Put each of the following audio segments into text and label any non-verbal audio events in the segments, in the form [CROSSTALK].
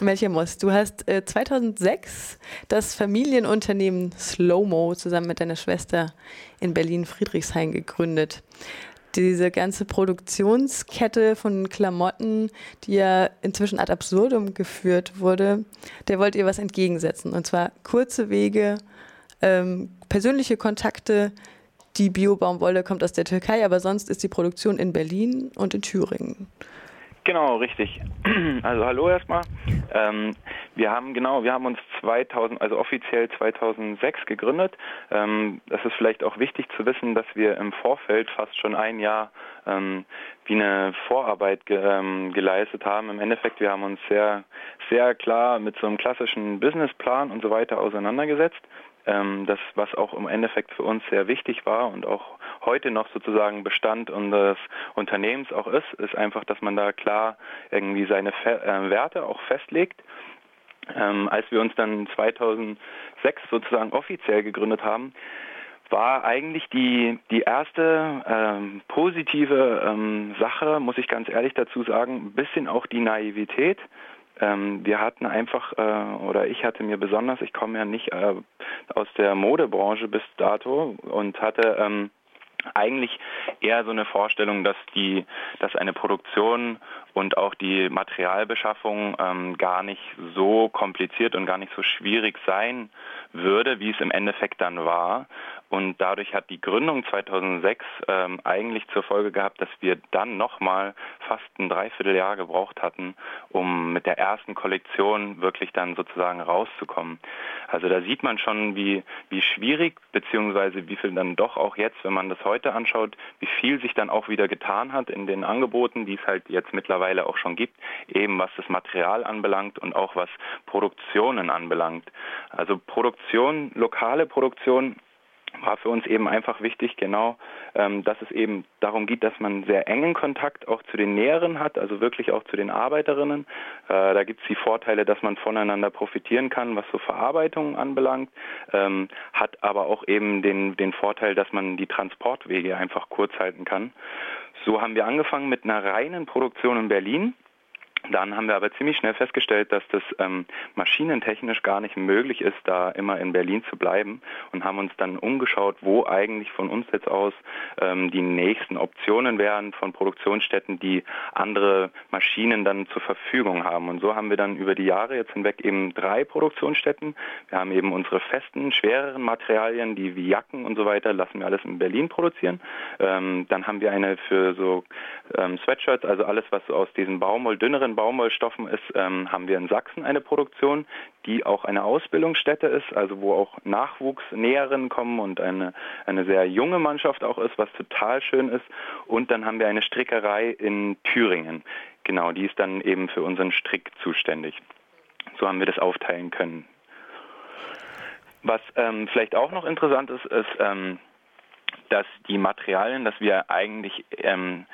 Melchior du hast äh, 2006 das Familienunternehmen Slowmo zusammen mit deiner Schwester in Berlin-Friedrichshain gegründet. Diese ganze Produktionskette von Klamotten, die ja inzwischen ad absurdum geführt wurde, der wollt ihr was entgegensetzen. Und zwar kurze Wege, ähm, persönliche Kontakte. Die Biobaumwolle kommt aus der Türkei, aber sonst ist die Produktion in Berlin und in Thüringen. Genau, richtig. [CLEARS THROAT] Also hallo erstmal. Ähm, wir haben genau, wir haben uns 2000, also offiziell 2006 gegründet. Ähm, das ist vielleicht auch wichtig zu wissen, dass wir im Vorfeld fast schon ein Jahr ähm, wie eine Vorarbeit ge, ähm, geleistet haben. Im Endeffekt, wir haben uns sehr, sehr klar mit so einem klassischen Businessplan und so weiter auseinandergesetzt. Ähm, das, was auch im Endeffekt für uns sehr wichtig war und auch heute noch sozusagen Bestand unseres Unternehmens auch ist, ist einfach, dass man da klar irgendwie seine äh, Werte auch festlegt. Ähm, als wir uns dann 2006 sozusagen offiziell gegründet haben, war eigentlich die, die erste ähm, positive ähm, Sache, muss ich ganz ehrlich dazu sagen, ein bisschen auch die Naivität. Ähm, wir hatten einfach, äh, oder ich hatte mir besonders, ich komme ja nicht äh, aus der Modebranche bis dato und hatte ähm, eigentlich eher so eine Vorstellung, dass die, dass eine Produktion und auch die Materialbeschaffung ähm, gar nicht so kompliziert und gar nicht so schwierig sein würde, wie es im Endeffekt dann war. Und dadurch hat die Gründung 2006 ähm, eigentlich zur Folge gehabt, dass wir dann nochmal fast ein Dreivierteljahr gebraucht hatten, um mit der ersten Kollektion wirklich dann sozusagen rauszukommen. Also da sieht man schon, wie, wie schwierig, beziehungsweise wie viel dann doch auch jetzt, wenn man das heute anschaut, wie viel sich dann auch wieder getan hat in den Angeboten, die es halt jetzt mittlerweile auch schon gibt, eben was das Material anbelangt und auch was Produktionen anbelangt. Also Produktion, lokale Produktion war für uns eben einfach wichtig, genau, ähm, dass es eben darum geht, dass man sehr engen Kontakt auch zu den Näheren hat, also wirklich auch zu den Arbeiterinnen. Äh, da gibt es die Vorteile, dass man voneinander profitieren kann, was so Verarbeitung anbelangt, ähm, hat aber auch eben den, den Vorteil, dass man die Transportwege einfach kurz halten kann. So haben wir angefangen mit einer reinen Produktion in Berlin dann haben wir aber ziemlich schnell festgestellt, dass das ähm, maschinentechnisch gar nicht möglich ist, da immer in Berlin zu bleiben und haben uns dann umgeschaut, wo eigentlich von uns jetzt aus ähm, die nächsten Optionen wären von Produktionsstätten, die andere Maschinen dann zur Verfügung haben. Und so haben wir dann über die Jahre jetzt hinweg eben drei Produktionsstätten. Wir haben eben unsere festen, schwereren Materialien, die wie Jacken und so weiter, lassen wir alles in Berlin produzieren. Ähm, dann haben wir eine für so ähm, Sweatshirts, also alles, was aus diesen Baumwoll, dünneren Baumwollstoffen ist, ähm, haben wir in Sachsen eine Produktion, die auch eine Ausbildungsstätte ist, also wo auch Nachwuchsnäherinnen kommen und eine, eine sehr junge Mannschaft auch ist, was total schön ist. Und dann haben wir eine Strickerei in Thüringen. Genau, die ist dann eben für unseren Strick zuständig. So haben wir das aufteilen können. Was ähm, vielleicht auch noch interessant ist, ist, ähm, dass die Materialien, dass wir eigentlich ähm,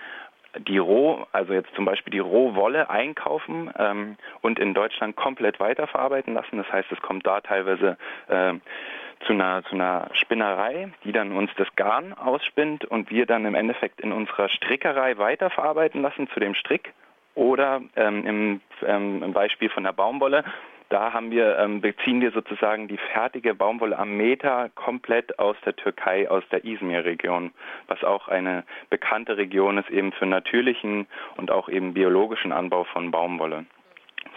die Roh, also jetzt zum Beispiel die Rohwolle einkaufen ähm, und in Deutschland komplett weiterverarbeiten lassen. Das heißt, es kommt da teilweise äh, zu einer, zu einer Spinnerei, die dann uns das Garn ausspinnt und wir dann im Endeffekt in unserer Strickerei weiterverarbeiten lassen zu dem Strick. Oder ähm, im, ähm, im Beispiel von der Baumwolle da wir, ähm, beziehen wir sozusagen die fertige Baumwolle am Meter komplett aus der Türkei, aus der Izmir-Region, was auch eine bekannte Region ist eben für natürlichen und auch eben biologischen Anbau von Baumwolle.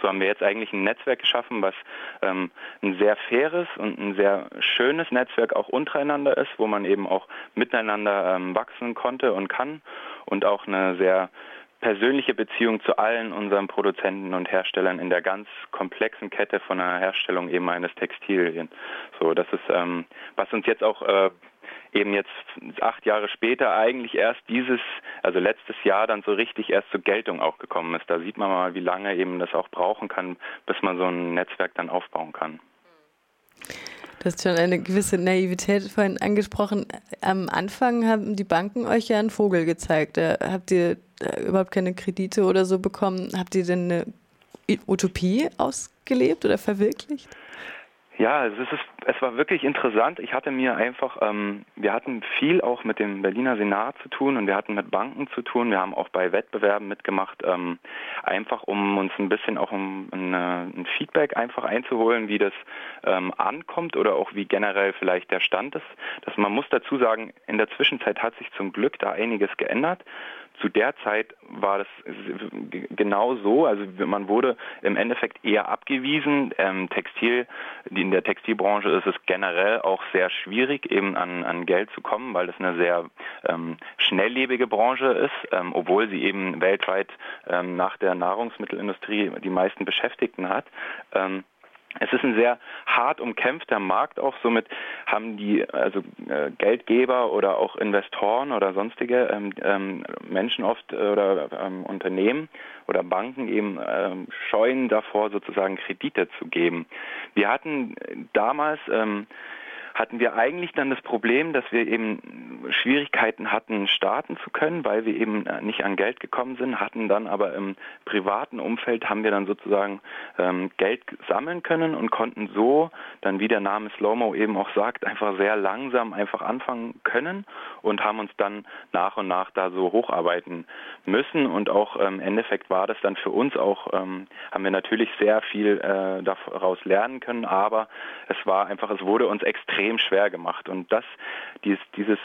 So haben wir jetzt eigentlich ein Netzwerk geschaffen, was ähm, ein sehr faires und ein sehr schönes Netzwerk auch untereinander ist, wo man eben auch miteinander ähm, wachsen konnte und kann und auch eine sehr persönliche Beziehung zu allen unseren Produzenten und Herstellern in der ganz komplexen Kette von der Herstellung eben eines Textilien. So, das ist, ähm, was uns jetzt auch äh, eben jetzt acht Jahre später eigentlich erst dieses, also letztes Jahr dann so richtig erst zur Geltung auch gekommen ist. Da sieht man mal, wie lange eben das auch brauchen kann, bis man so ein Netzwerk dann aufbauen kann. Du hast schon eine gewisse Naivität vorhin angesprochen. Am Anfang haben die Banken euch ja einen Vogel gezeigt. Da habt ihr überhaupt keine Kredite oder so bekommen. Habt ihr denn eine Utopie ausgelebt oder verwirklicht? Ja, es, ist, es war wirklich interessant. Ich hatte mir einfach, ähm, wir hatten viel auch mit dem Berliner Senat zu tun und wir hatten mit Banken zu tun. Wir haben auch bei Wettbewerben mitgemacht, ähm, einfach um uns ein bisschen auch um eine, ein Feedback einfach einzuholen, wie das ähm, ankommt oder auch wie generell vielleicht der Stand ist. Das, man muss dazu sagen, in der Zwischenzeit hat sich zum Glück da einiges geändert zu der Zeit war das genau so. Also man wurde im Endeffekt eher abgewiesen. Ähm, Textil, in der Textilbranche ist es generell auch sehr schwierig, eben an, an Geld zu kommen, weil das eine sehr ähm, schnelllebige Branche ist, ähm, obwohl sie eben weltweit ähm, nach der Nahrungsmittelindustrie die meisten Beschäftigten hat. Ähm, es ist ein sehr hart umkämpfter Markt auch. Somit haben die also äh, Geldgeber oder auch Investoren oder sonstige ähm, ähm, Menschen oft äh, oder ähm, Unternehmen oder Banken eben ähm, scheuen davor, sozusagen Kredite zu geben. Wir hatten damals ähm, hatten wir eigentlich dann das Problem, dass wir eben Schwierigkeiten hatten, starten zu können, weil wir eben äh, nicht an Geld gekommen sind, hatten dann aber im privaten Umfeld haben wir dann sozusagen ähm, Geld sammeln können und konnten so dann, wie der Name Slowmo eben auch sagt, [LAUGHS] einfach sehr langsam einfach anfangen können und haben uns dann nach und nach da so hocharbeiten müssen. Und auch ähm, im Endeffekt war das dann für uns auch, ähm, haben wir natürlich sehr viel äh, daraus lernen können, aber es war einfach, es wurde uns extrem extrem schwer gemacht. Und das, dieses, dieses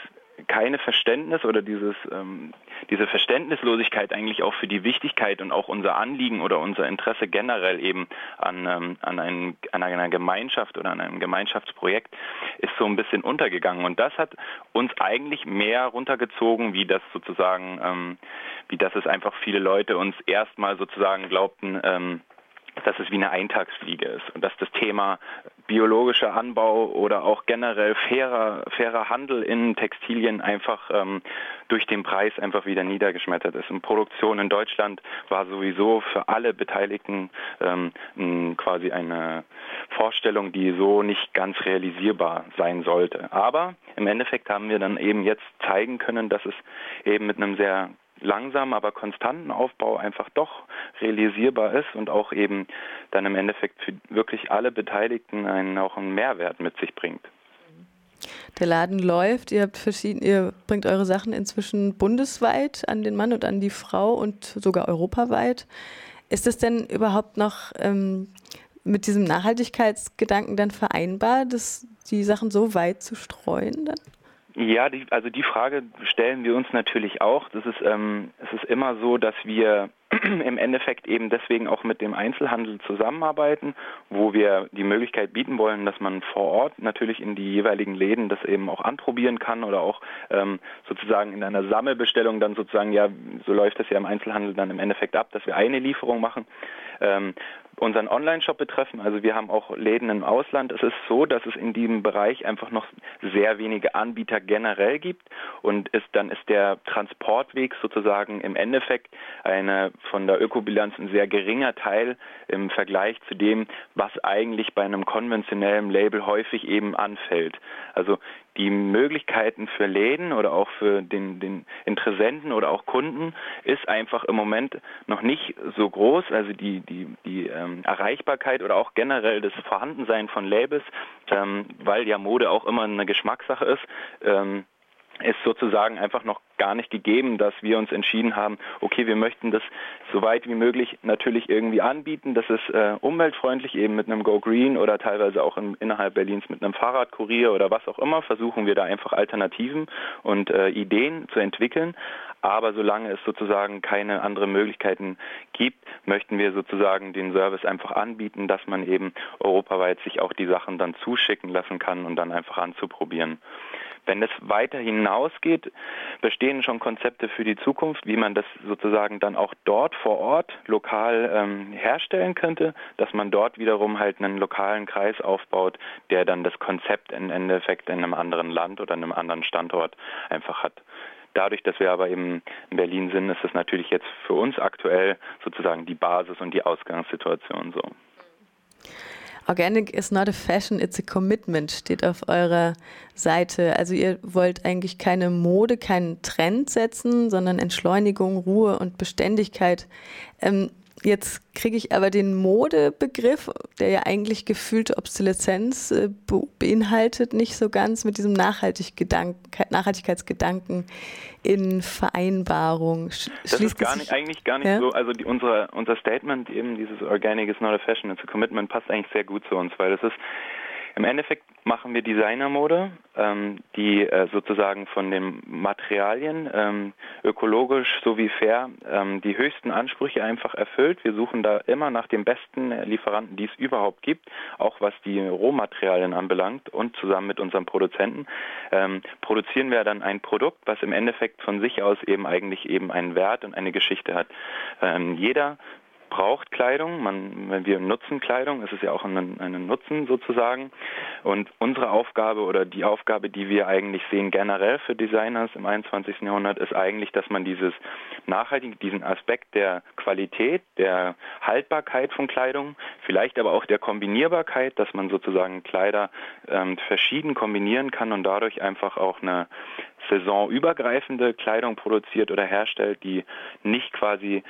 keine Verständnis oder dieses, ähm, diese Verständnislosigkeit eigentlich auch für die Wichtigkeit und auch unser Anliegen oder unser Interesse generell eben an, ähm, an, ein, an einer Gemeinschaft oder an einem Gemeinschaftsprojekt ist so ein bisschen untergegangen. Und das hat uns eigentlich mehr runtergezogen, wie das sozusagen, ähm, wie das es einfach viele Leute uns erstmal sozusagen glaubten, ähm, dass es wie eine Eintagsfliege ist und dass das Thema biologischer Anbau oder auch generell fairer, fairer Handel in Textilien einfach ähm, durch den Preis einfach wieder niedergeschmettert ist. Und Produktion in Deutschland war sowieso für alle Beteiligten ähm, quasi eine Vorstellung, die so nicht ganz realisierbar sein sollte. Aber im Endeffekt haben wir dann eben jetzt zeigen können, dass es eben mit einem sehr langsamen, aber konstanten Aufbau einfach doch realisierbar ist und auch eben dann im Endeffekt für wirklich alle Beteiligten einen, auch einen Mehrwert mit sich bringt. Der Laden läuft, ihr habt verschiedene, ihr bringt eure Sachen inzwischen bundesweit an den Mann und an die Frau und sogar europaweit. Ist es denn überhaupt noch ähm, mit diesem Nachhaltigkeitsgedanken dann vereinbar, dass die Sachen so weit zu streuen dann? Ja, die, also die Frage stellen wir uns natürlich auch. Das ist, ähm, es ist immer so, dass wir [CLEARS THROAT] im Endeffekt eben deswegen auch mit dem Einzelhandel zusammenarbeiten, wo wir die Möglichkeit bieten wollen, dass man vor Ort natürlich in die jeweiligen Läden das eben auch anprobieren kann oder auch ähm, sozusagen in einer Sammelbestellung dann sozusagen, ja, so läuft das ja im Einzelhandel dann im Endeffekt ab, dass wir eine Lieferung machen. Ähm, unseren Online-Shop betreffen, also wir haben auch Läden im Ausland, es ist so, dass es in diesem Bereich einfach noch sehr wenige Anbieter generell gibt. Und ist, dann ist der Transportweg sozusagen im Endeffekt eine von der Ökobilanz ein sehr geringer Teil im Vergleich zu dem, was eigentlich bei einem konventionellen Label häufig eben anfällt. Also die Möglichkeiten für Läden oder auch für den, den Interessenten oder auch Kunden ist einfach im Moment noch nicht so groß. Also die, die, die ähm, Erreichbarkeit oder auch generell das Vorhandensein von Labels, ähm, weil ja Mode auch immer eine Geschmackssache ist, ähm, ist sozusagen einfach noch gar nicht gegeben, dass wir uns entschieden haben, okay, wir möchten das so weit wie möglich natürlich irgendwie anbieten. Das ist äh, umweltfreundlich, eben mit einem Go Green oder teilweise auch im, innerhalb Berlins mit einem Fahrradkurier oder was auch immer, versuchen wir da einfach Alternativen und äh, Ideen zu entwickeln. Aber solange es sozusagen keine anderen Möglichkeiten gibt, möchten wir sozusagen den Service einfach anbieten, dass man eben europaweit sich auch die Sachen dann zuschicken lassen kann und dann einfach anzuprobieren. Wenn es weiter hinausgeht, bestehen schon Konzepte für die Zukunft, wie man das sozusagen dann auch dort vor Ort lokal ähm, herstellen könnte, dass man dort wiederum halt einen lokalen Kreis aufbaut, der dann das Konzept im Endeffekt in einem anderen Land oder einem anderen Standort einfach hat. Dadurch, dass wir aber eben in Berlin sind, ist es natürlich jetzt für uns aktuell sozusagen die Basis und die Ausgangssituation so. Organic is not a fashion, it's a commitment, steht auf eurer Seite. Also ihr wollt eigentlich keine Mode, keinen Trend setzen, sondern Entschleunigung, Ruhe und Beständigkeit. Ähm, Jetzt kriege ich aber den Modebegriff, der ja eigentlich gefühlte Obsoleszenz äh, beinhaltet, nicht so ganz mit diesem Nachhaltig Nachhaltigkeitsgedanken in Vereinbarung. Sch das ist gar nicht, eigentlich gar nicht ja? so, also die, unsere, unser Statement eben, dieses Organic is not a fashion, it's a commitment, passt eigentlich sehr gut zu uns, weil das ist im Endeffekt machen wir Designermode, ähm, die äh, sozusagen von den Materialien ähm, ökologisch sowie fair ähm, die höchsten Ansprüche einfach erfüllt. Wir suchen da immer nach den besten Lieferanten, die es überhaupt gibt, auch was die Rohmaterialien anbelangt und zusammen mit unseren Produzenten ähm, produzieren wir dann ein Produkt, was im Endeffekt von sich aus eben eigentlich eben einen Wert und eine Geschichte hat. Ähm, jeder braucht Kleidung, man, wir nutzen Kleidung, es ist ja auch ein, ein Nutzen sozusagen. Und unsere Aufgabe oder die Aufgabe, die wir eigentlich sehen generell für Designers im 21. Jahrhundert, ist eigentlich, dass man dieses nachhaltige, diesen Aspekt der Qualität, der Haltbarkeit von Kleidung, vielleicht aber auch der Kombinierbarkeit, dass man sozusagen Kleider ähm, verschieden kombinieren kann und dadurch einfach auch eine saisonübergreifende Kleidung produziert oder herstellt, die nicht quasi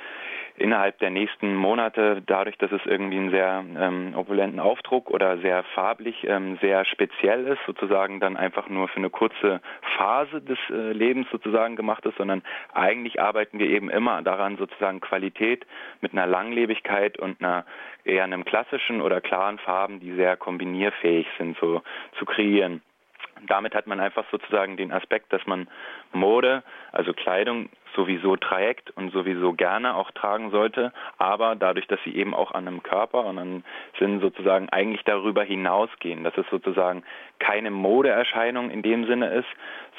innerhalb der nächsten Monate, dadurch, dass es irgendwie einen sehr ähm, opulenten Aufdruck oder sehr farblich ähm, sehr speziell ist, sozusagen dann einfach nur für eine kurze Phase des äh, Lebens sozusagen gemacht ist, sondern eigentlich arbeiten wir eben immer daran, sozusagen Qualität mit einer Langlebigkeit und einer eher einem klassischen oder klaren Farben, die sehr kombinierfähig sind, so zu kreieren. Damit hat man einfach sozusagen den Aspekt, dass man Mode, also Kleidung, sowieso trägt und sowieso gerne auch tragen sollte, aber dadurch, dass sie eben auch an einem Körper und an Sinn sozusagen eigentlich darüber hinausgehen, dass es sozusagen keine Modeerscheinung in dem Sinne ist,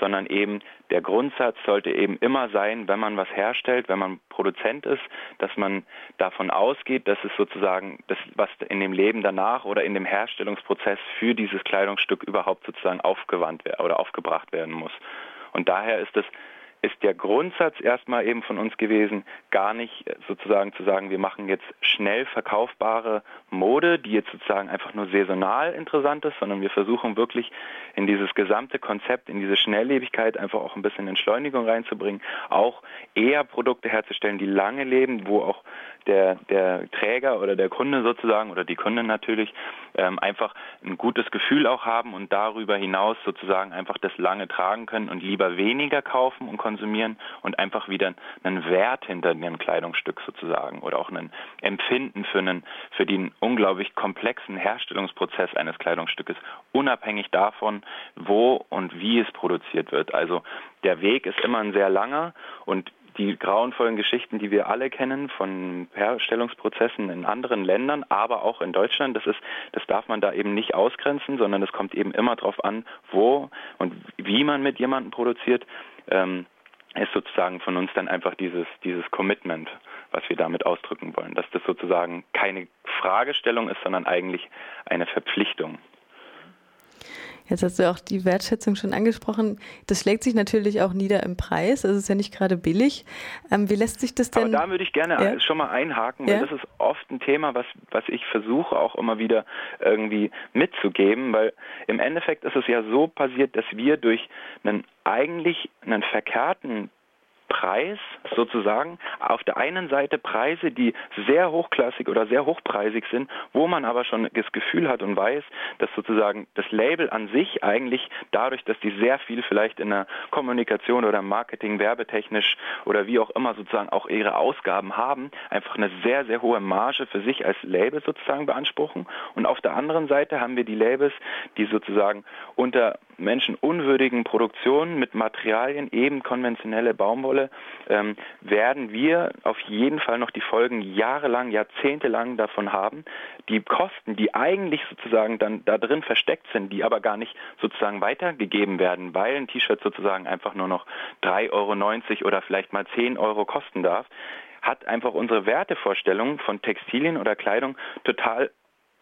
sondern eben der Grundsatz sollte eben immer sein, wenn man was herstellt, wenn man Produzent ist, dass man davon ausgeht, dass es sozusagen das, was in dem Leben danach oder in dem Herstellungsprozess für dieses Kleidungsstück überhaupt sozusagen aufgewandt oder aufgebracht werden muss. Und daher ist es ist der Grundsatz erstmal eben von uns gewesen, gar nicht sozusagen zu sagen, wir machen jetzt schnell verkaufbare Mode, die jetzt sozusagen einfach nur saisonal interessant ist, sondern wir versuchen wirklich in dieses gesamte Konzept, in diese Schnelllebigkeit einfach auch ein bisschen Entschleunigung reinzubringen, auch eher Produkte herzustellen, die lange leben, wo auch der, der Träger oder der Kunde sozusagen oder die Kunden natürlich ähm, einfach ein gutes Gefühl auch haben und darüber hinaus sozusagen einfach das lange tragen können und lieber weniger kaufen und konsumieren und einfach wieder einen Wert hinter dem Kleidungsstück sozusagen oder auch ein Empfinden für, einen, für den unglaublich komplexen Herstellungsprozess eines Kleidungsstückes, unabhängig davon, wo und wie es produziert wird. Also der Weg ist immer ein sehr langer und die grauenvollen Geschichten, die wir alle kennen von Herstellungsprozessen in anderen Ländern, aber auch in Deutschland, das ist, das darf man da eben nicht ausgrenzen, sondern es kommt eben immer darauf an, wo und wie man mit jemandem produziert, ähm, ist sozusagen von uns dann einfach dieses, dieses Commitment, was wir damit ausdrücken wollen, dass das sozusagen keine Fragestellung ist, sondern eigentlich eine Verpflichtung. Jetzt hast du auch die Wertschätzung schon angesprochen. Das schlägt sich natürlich auch nieder im Preis. Es ist ja nicht gerade billig. Ähm, wie lässt sich das denn? Aber da würde ich gerne ja? schon mal einhaken, weil ja? das ist oft ein Thema, was, was ich versuche auch immer wieder irgendwie mitzugeben, weil im Endeffekt ist es ja so passiert, dass wir durch einen eigentlich einen verkehrten Preis sozusagen. Auf der einen Seite Preise, die sehr hochklassig oder sehr hochpreisig sind, wo man aber schon das Gefühl hat und weiß, dass sozusagen das Label an sich eigentlich dadurch, dass die sehr viel vielleicht in der Kommunikation oder Marketing, werbetechnisch oder wie auch immer sozusagen auch ihre Ausgaben haben, einfach eine sehr, sehr hohe Marge für sich als Label sozusagen beanspruchen. Und auf der anderen Seite haben wir die Labels, die sozusagen unter menschenunwürdigen Produktionen mit Materialien, eben konventionelle Baumwolle, ähm, werden wir auf jeden Fall noch die Folgen jahrelang, jahrzehntelang davon haben. Die Kosten, die eigentlich sozusagen dann da drin versteckt sind, die aber gar nicht sozusagen weitergegeben werden, weil ein T-Shirt sozusagen einfach nur noch 3,90 Euro oder vielleicht mal 10 Euro kosten darf, hat einfach unsere Wertevorstellung von Textilien oder Kleidung total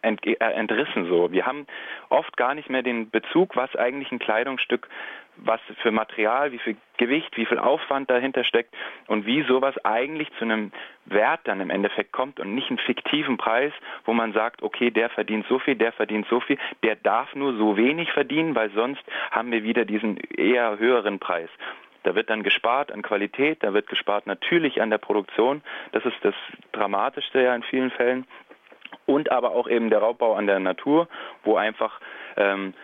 äh, entrissen so. Wir haben oft gar nicht mehr den Bezug, was eigentlich ein Kleidungsstück, was für Material, wie viel Gewicht, wie viel Aufwand dahinter steckt und wie sowas eigentlich zu einem Wert dann im Endeffekt kommt und nicht einen fiktiven Preis, wo man sagt, okay, der verdient so viel, der verdient so viel, der darf nur so wenig verdienen, weil sonst haben wir wieder diesen eher höheren Preis. Da wird dann gespart an Qualität, da wird gespart natürlich an der Produktion. Das ist das Dramatischste ja in vielen Fällen. Und aber auch eben der Raubbau an der Natur, wo einfach ähm,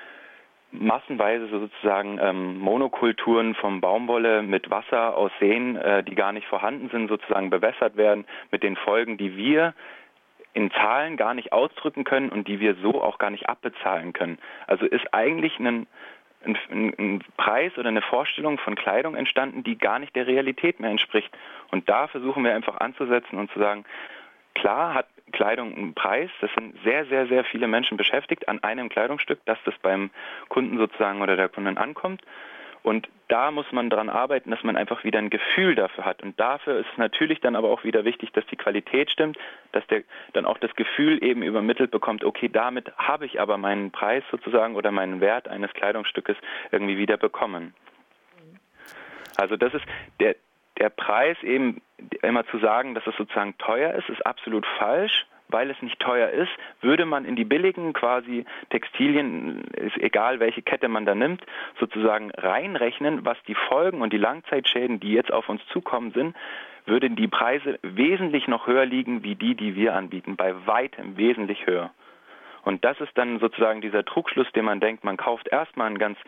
massenweise sozusagen ähm, Monokulturen vom Baumwolle mit Wasser aus Seen, äh, die gar nicht vorhanden sind, sozusagen bewässert werden, mit den Folgen, die wir in Zahlen gar nicht ausdrücken können und die wir so auch gar nicht abbezahlen können. Also ist eigentlich ein, ein, ein, Preis oder eine Vorstellung von Kleidung entstanden, die gar nicht der Realität mehr entspricht. Und da versuchen wir einfach anzusetzen und zu sagen, klar hat Kleidung einen Preis, das sind sehr, sehr, sehr viele Menschen beschäftigt an einem Kleidungsstück, dass das beim Kunden sozusagen oder der Kundin ankommt. Und da muss man daran arbeiten, dass man einfach wieder ein Gefühl dafür hat. Und dafür ist es natürlich dann aber auch wieder wichtig, dass die Qualität stimmt, dass der dann auch das Gefühl eben übermittelt bekommt, okay, damit habe ich aber meinen Preis sozusagen oder meinen Wert eines Kleidungsstückes irgendwie wieder bekommen. Also das ist der, der Preis eben immer zu sagen, dass es sozusagen teuer ist, ist absolut falsch. Weil es nicht teuer ist, würde man in die billigen quasi Textilien, ist egal welche Kette man da nimmt, sozusagen reinrechnen, was die Folgen und die Langzeitschäden, die jetzt auf uns zukommen sind, würden die Preise wesentlich noch höher liegen wie die, die wir anbieten, bei weitem wesentlich höher. Und das ist dann sozusagen dieser Trugschluss, den man denkt, man kauft erstmal ein ganz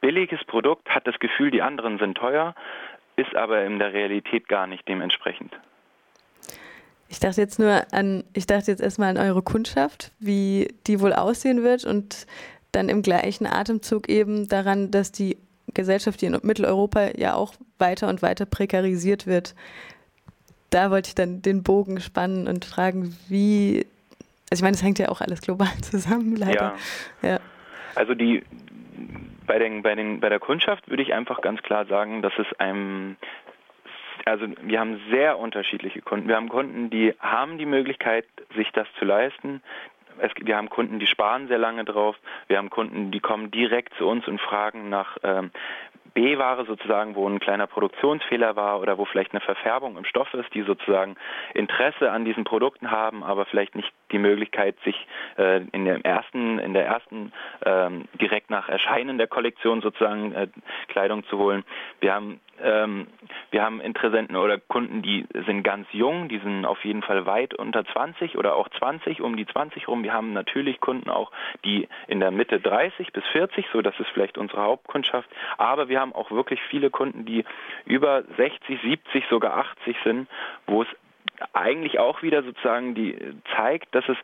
billiges Produkt, hat das Gefühl, die anderen sind teuer, ist aber in der Realität gar nicht dementsprechend. Ich dachte jetzt nur an, ich dachte jetzt erstmal an eure Kundschaft, wie die wohl aussehen wird und dann im gleichen Atemzug eben daran, dass die Gesellschaft hier in Mitteleuropa ja auch weiter und weiter prekarisiert wird. Da wollte ich dann den Bogen spannen und fragen, wie, also ich meine, es hängt ja auch alles global [LAUGHS] zusammen, leider. Ja. ja. Also die bei, den, bei, den, bei der Kundschaft würde ich einfach ganz klar sagen, dass es einem also wir haben sehr unterschiedliche Kunden. Wir haben Kunden, die haben die Möglichkeit, sich das zu leisten. Es, wir haben Kunden, die sparen sehr lange drauf. Wir haben Kunden, die kommen direkt zu uns und fragen nach ähm, B-Ware sozusagen, wo ein kleiner Produktionsfehler war oder wo vielleicht eine Verfärbung im Stoff ist, die sozusagen Interesse an diesen Produkten haben, aber vielleicht nicht die Möglichkeit, sich äh, in der ersten, in der ersten ähm, direkt nach Erscheinen der Kollektion sozusagen äh, Kleidung zu holen. Wir haben ähm, wir haben Interessenten oder Kunden, die sind ganz jung, die sind auf jeden Fall weit unter 20 oder auch 20, um die 20 rum. Wir haben natürlich Kunden auch, die in der Mitte 30 bis 40, so das ist vielleicht unsere Hauptkundschaft, aber wir haben auch wirklich viele Kunden, die über 60, 70, sogar 80 sind, wo es eigentlich auch wieder sozusagen die zeigt, dass es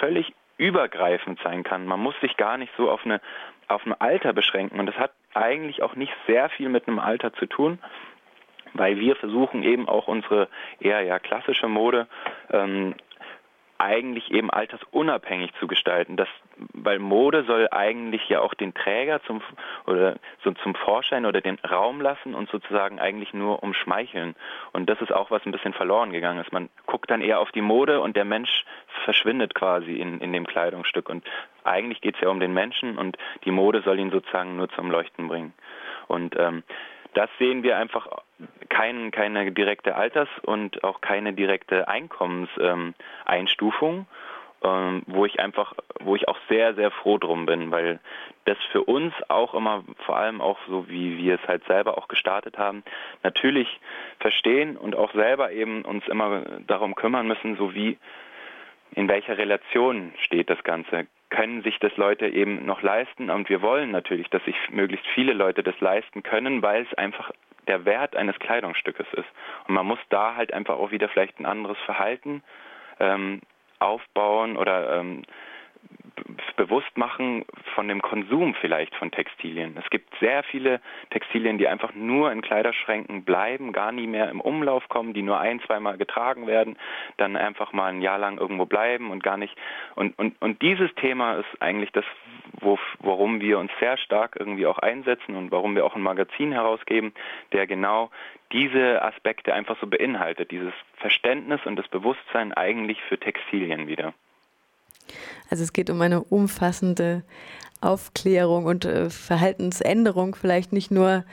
völlig übergreifend sein kann. Man muss sich gar nicht so auf eine auf ein Alter beschränken und das hat eigentlich auch nicht sehr viel mit einem Alter zu tun, weil wir versuchen eben auch unsere eher ja klassische Mode ähm, eigentlich eben altersunabhängig zu gestalten. Das, weil Mode soll eigentlich ja auch den Träger zum oder so zum Vorschein oder den Raum lassen und sozusagen eigentlich nur umschmeicheln. Und das ist auch was ein bisschen verloren gegangen ist. Man guckt dann eher auf die Mode und der Mensch verschwindet quasi in, in dem Kleidungsstück. Und eigentlich geht es ja um den Menschen und die Mode soll ihn sozusagen nur zum Leuchten bringen. Und ähm, das sehen wir einfach kein, keine direkte Alters- und auch keine direkte Einkommenseinstufung, ähm, wo ich einfach, wo ich auch sehr, sehr froh drum bin, weil das für uns auch immer, vor allem auch so wie wir es halt selber auch gestartet haben, natürlich verstehen und auch selber eben uns immer darum kümmern müssen, so wie in welcher Relation steht das Ganze? Können sich das Leute eben noch leisten? Und wir wollen natürlich, dass sich möglichst viele Leute das leisten können, weil es einfach der Wert eines Kleidungsstückes ist. Und man muss da halt einfach auch wieder vielleicht ein anderes Verhalten ähm, aufbauen oder ähm, bewusst machen von dem Konsum vielleicht von Textilien. Es gibt sehr viele Textilien, die einfach nur in Kleiderschränken bleiben, gar nie mehr im Umlauf kommen, die nur ein, zweimal getragen werden, dann einfach mal ein Jahr lang irgendwo bleiben und gar nicht. Und, und, und dieses Thema ist eigentlich das, wo, worum wir uns sehr stark irgendwie auch einsetzen und warum wir auch ein Magazin herausgeben, der genau diese Aspekte einfach so beinhaltet, dieses Verständnis und das Bewusstsein eigentlich für Textilien wieder. Also es geht um eine umfassende Aufklärung und äh, Verhaltensänderung, vielleicht nicht nur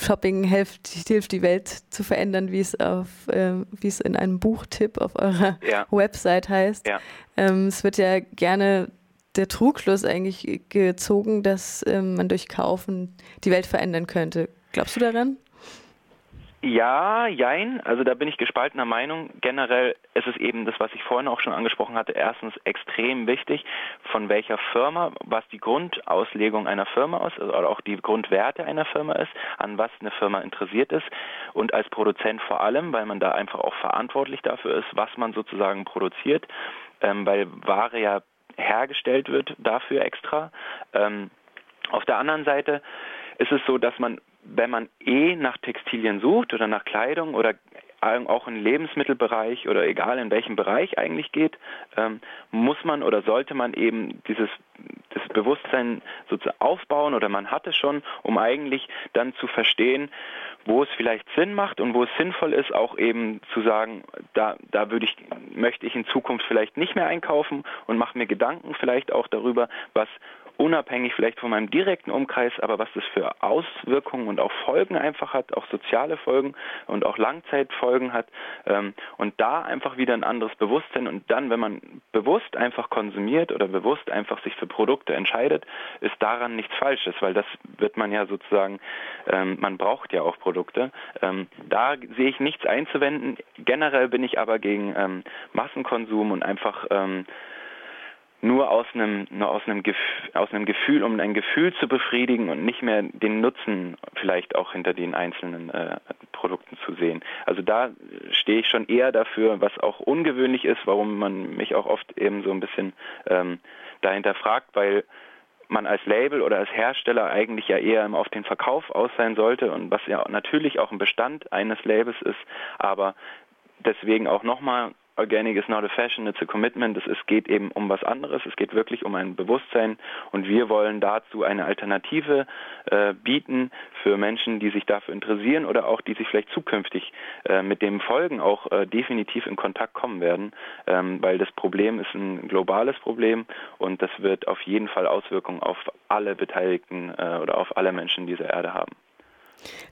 Shopping hilft, hilft die Welt zu verändern, wie es auf, äh, wie es in einem Buchtipp auf eurer ja. Website heißt. Ja. Ähm, es wird ja gerne der Trugschluss eigentlich gezogen, dass ähm, man durch Kaufen die Welt verändern könnte. Glaubst du daran? Ja, jein. Also da bin ich gespaltener Meinung. Generell ist es eben das, was ich vorhin auch schon angesprochen hatte. Erstens extrem wichtig, von welcher Firma, was die Grundauslegung einer Firma ist, also auch die Grundwerte einer Firma ist, an was eine Firma interessiert ist und als Produzent vor allem, weil man da einfach auch verantwortlich dafür ist, was man sozusagen produziert, ähm, weil Ware ja hergestellt wird dafür extra. Ähm, auf der anderen Seite ist es so, dass man wenn man eh nach Textilien sucht oder nach Kleidung oder auch im Lebensmittelbereich oder egal in welchem Bereich eigentlich geht, ähm, muss man oder sollte man eben dieses das Bewusstsein sozusagen aufbauen oder man hat es schon, um eigentlich dann zu verstehen, wo es vielleicht Sinn macht und wo es sinnvoll ist, auch eben zu sagen, da, da würde ich, möchte ich in Zukunft vielleicht nicht mehr einkaufen und mache mir Gedanken vielleicht auch darüber, was unabhängig vielleicht von meinem direkten Umkreis, aber was das für Auswirkungen und auch Folgen einfach hat, auch soziale Folgen und auch Langzeitfolgen hat ähm, und da einfach wieder ein anderes Bewusstsein und dann, wenn man bewusst einfach konsumiert oder bewusst einfach sich für Produkte entscheidet, ist daran nichts Falsches, weil das wird man ja sozusagen, ähm, man braucht ja auch Produkte. Ähm, da sehe ich nichts einzuwenden. Generell bin ich aber gegen Massenkonsum und einfach nur aus einem, nur aus einem, Gefühl, aus einem Gefühl, um ein Gefühl zu befriedigen und nicht mehr den Nutzen vielleicht auch hinter den einzelnen äh, Produkten zu sehen. Also da stehe ich schon eher dafür, was auch ungewöhnlich ist, warum man mich auch oft eben so ein bisschen ähm, dahinter fragt, weil man als Label oder als Hersteller eigentlich ja eher auf den Verkauf aus sein sollte und was ja natürlich auch ein Bestand eines Labels ist, aber deswegen auch nochmal Organic is not a fashion, it's a commitment. Es, es geht eben um was anderes. Es geht wirklich um ein Bewusstsein und wir wollen dazu eine Alternative äh, bieten für Menschen, die sich dafür interessieren oder auch die sich vielleicht zukünftig äh, mit dem Folgen auch äh, definitiv in Kontakt kommen werden, ähm, weil das Problem ist ein globales Problem und das wird auf jeden Fall Auswirkungen auf alle Beteiligten äh, oder auf alle Menschen dieser Erde haben.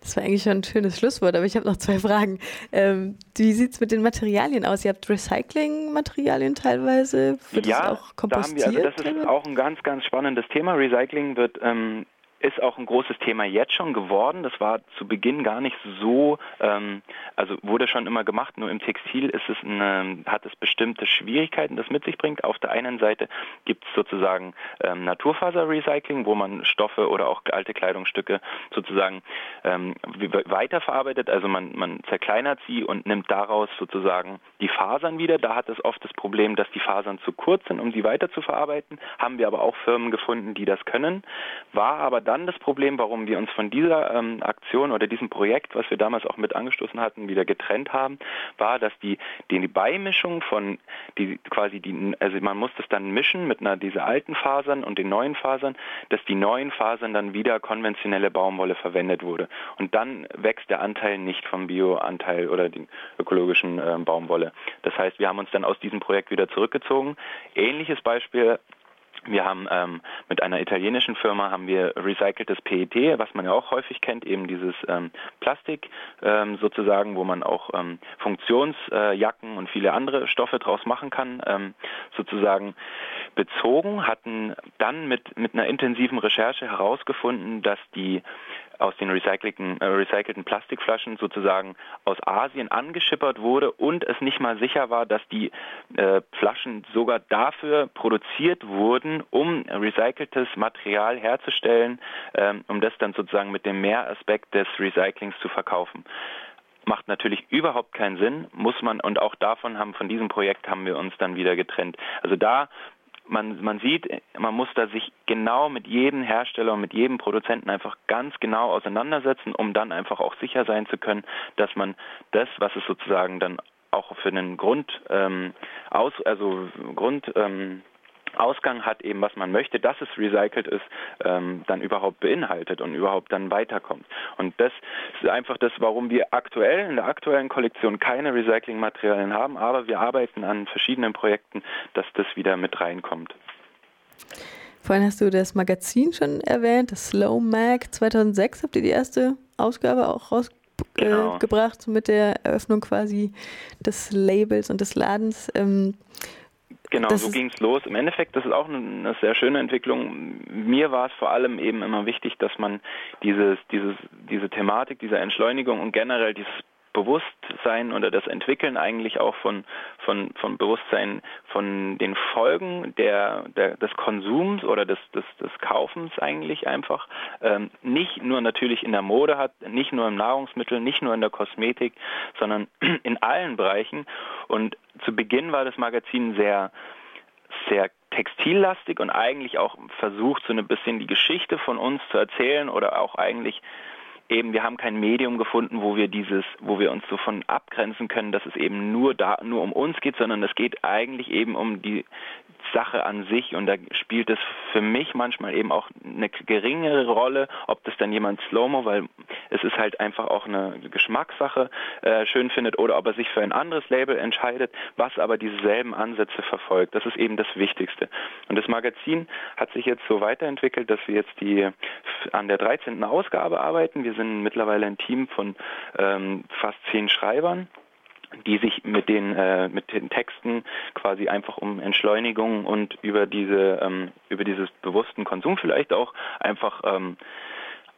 Das war eigentlich schon ein schönes Schlusswort, aber ich habe noch zwei Fragen. Ähm, wie sieht es mit den Materialien aus? Ihr habt Recycling-Materialien teilweise? Wird ja, das auch kompostiert? Da haben wir, also das ist auch ein ganz, ganz spannendes Thema. Recycling wird ähm, ist auch ein großes Thema jetzt schon geworden. Das war zu Beginn gar nicht so, ähm, also wurde schon immer gemacht, nur im Textil ist es eine, hat es bestimmte Schwierigkeiten, das mit sich bringt. Auf der einen Seite gibt es sozusagen ähm, Naturfaserrecycling, wo man Stoffe oder auch alte Kleidungsstücke sozusagen ähm, weiterverarbeitet, also man, man zerkleinert sie und nimmt daraus sozusagen die Fasern wieder. Da hat es oft das Problem, dass die Fasern zu kurz sind, um sie weiter zu verarbeiten. Haben wir aber auch Firmen gefunden, die das können. War aber dann das Problem, warum wir uns von dieser ähm, Aktion oder diesem Projekt, was wir damals auch mit angestoßen hatten, wieder getrennt haben, war, dass die, die Beimischung von die quasi die, also man muss das dann mischen mit einer diese alten Fasern und den neuen Fasern, dass die neuen Fasern dann wieder konventionelle Baumwolle verwendet wurde. Und dann wächst der Anteil nicht vom Bioanteil oder den ökologischen äh, Baumwolle. Das heißt, wir haben uns dann aus diesem Projekt wieder zurückgezogen. Ähnliches Beispiel wir haben ähm, mit einer italienischen Firma haben wir recyceltes PET, was man ja auch häufig kennt, eben dieses ähm, Plastik ähm, sozusagen, wo man auch ähm, Funktionsjacken äh, und viele andere Stoffe draus machen kann, ähm, sozusagen bezogen, hatten dann mit, mit einer intensiven Recherche herausgefunden, dass die aus den recycelten, äh, recycelten Plastikflaschen sozusagen aus Asien angeschippert wurde und es nicht mal sicher war, dass die äh, Flaschen sogar dafür produziert wurden, um recyceltes Material herzustellen, ähm, um das dann sozusagen mit dem Mehraspekt des Recyclings zu verkaufen macht natürlich überhaupt keinen Sinn, muss man und auch davon haben von diesem Projekt haben wir uns dann wieder getrennt. Also da man, man sieht, man muss da sich genau mit jedem Hersteller und mit jedem Produzenten einfach ganz genau auseinandersetzen, um dann einfach auch sicher sein zu können, dass man das, was es sozusagen dann auch für einen Grund ähm, aus, also Grund ähm, Ausgang hat, eben was man möchte, dass es recycelt ist, ähm, dann überhaupt beinhaltet und überhaupt dann weiterkommt. Und das ist einfach das, warum wir aktuell in der aktuellen Kollektion keine Recyclingmaterialien haben, aber wir arbeiten an verschiedenen Projekten, dass das wieder mit reinkommt. Vorhin hast du das Magazin schon erwähnt, das Slow Mag 2006. Habt ihr die erste Ausgabe auch rausgebracht genau. äh, mit der Eröffnung quasi des Labels und des Ladens? Ähm, Genau, das so ging es los. Im Endeffekt, das ist auch eine, eine, sehr schöne Entwicklung. Mir war es vor allem eben immer wichtig, dass man dieses, dieses, diese Thematik dieser Entschleunigung und generell dieses Bewusstsein oder das Entwickeln eigentlich auch von, von, von Bewusstsein von den Folgen der, der, des Konsums oder des, des, des Kaufens eigentlich einfach ähm, nicht nur natürlich in der Mode hat, nicht nur im Nahrungsmittel, nicht nur in der Kosmetik, sondern [CLEARS THROAT] in allen Bereichen. Und zu Beginn war das Magazin sehr, sehr textillastig und eigentlich auch versucht, so ein bisschen die Geschichte von uns zu erzählen oder auch eigentlich eben, wir haben kein Medium gefunden, wo wir dieses, wo wir uns so von abgrenzen können, dass es eben nur da, nur um uns geht, sondern es geht eigentlich eben um die Sache an sich und da spielt es für mich manchmal eben auch eine geringere Rolle, ob das dann jemand Slow-Mo, weil es ist halt einfach auch eine Geschmackssache äh, schön findet oder ob er sich für ein anderes Label entscheidet, was aber dieselben Ansätze verfolgt. Das ist eben das Wichtigste. Und das Magazin hat sich jetzt so weiterentwickelt, dass wir jetzt die an der 13. Ausgabe arbeiten. Wir sind mittlerweile ein Team von ähm, fast zehn Schreibern die sich mit den äh, mit den Texten quasi einfach um Entschleunigung und über diese ähm, über dieses bewussten Konsum vielleicht auch einfach ähm,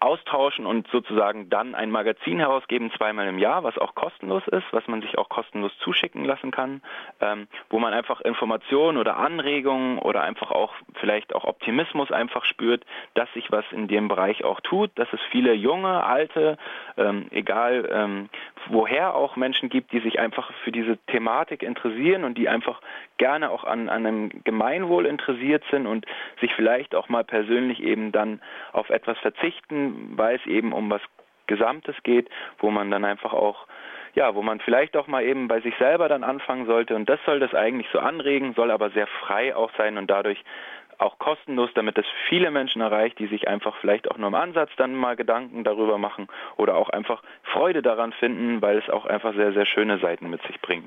austauschen und sozusagen dann ein Magazin herausgeben, zweimal im Jahr, was auch kostenlos ist, was man sich auch kostenlos zuschicken lassen kann, ähm, wo man einfach Informationen oder Anregungen oder einfach auch vielleicht auch Optimismus einfach spürt, dass sich was in dem Bereich auch tut, dass es viele junge, alte, ähm, egal ähm, woher auch Menschen gibt, die sich einfach für diese Thematik interessieren und die einfach gerne auch an, an einem Gemeinwohl interessiert sind und sich vielleicht auch mal persönlich eben dann auf etwas verzichten, weil es eben um was Gesamtes geht, wo man dann einfach auch ja, wo man vielleicht auch mal eben bei sich selber dann anfangen sollte. Und das soll das eigentlich so anregen, soll aber sehr frei auch sein und dadurch auch kostenlos, damit es viele Menschen erreicht, die sich einfach vielleicht auch nur im Ansatz dann mal Gedanken darüber machen oder auch einfach Freude daran finden, weil es auch einfach sehr, sehr schöne Seiten mit sich bringt.